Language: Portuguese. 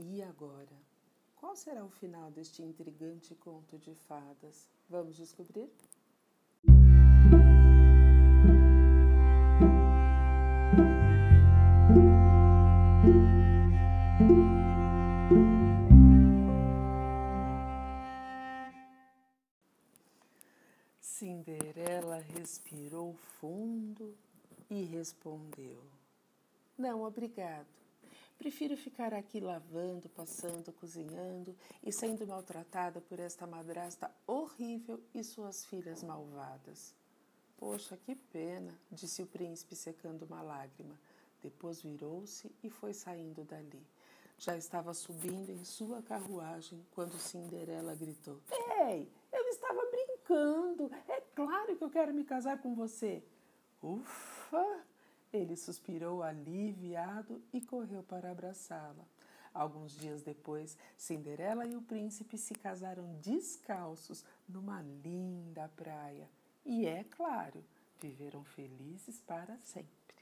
E agora? Qual será o final deste intrigante conto de fadas? Vamos descobrir? Cinderela respirou fundo e respondeu: Não, obrigado. Prefiro ficar aqui lavando, passando, cozinhando e sendo maltratada por esta madrasta horrível e suas filhas malvadas. Poxa, que pena, disse o príncipe secando uma lágrima. Depois virou-se e foi saindo dali. Já estava subindo em sua carruagem quando Cinderela gritou: Ei, eu estava brincando. É claro que eu quero me casar com você. Ufa! Ele suspirou aliviado e correu para abraçá-la. Alguns dias depois, Cinderela e o príncipe se casaram descalços numa linda praia. E é claro, viveram felizes para sempre.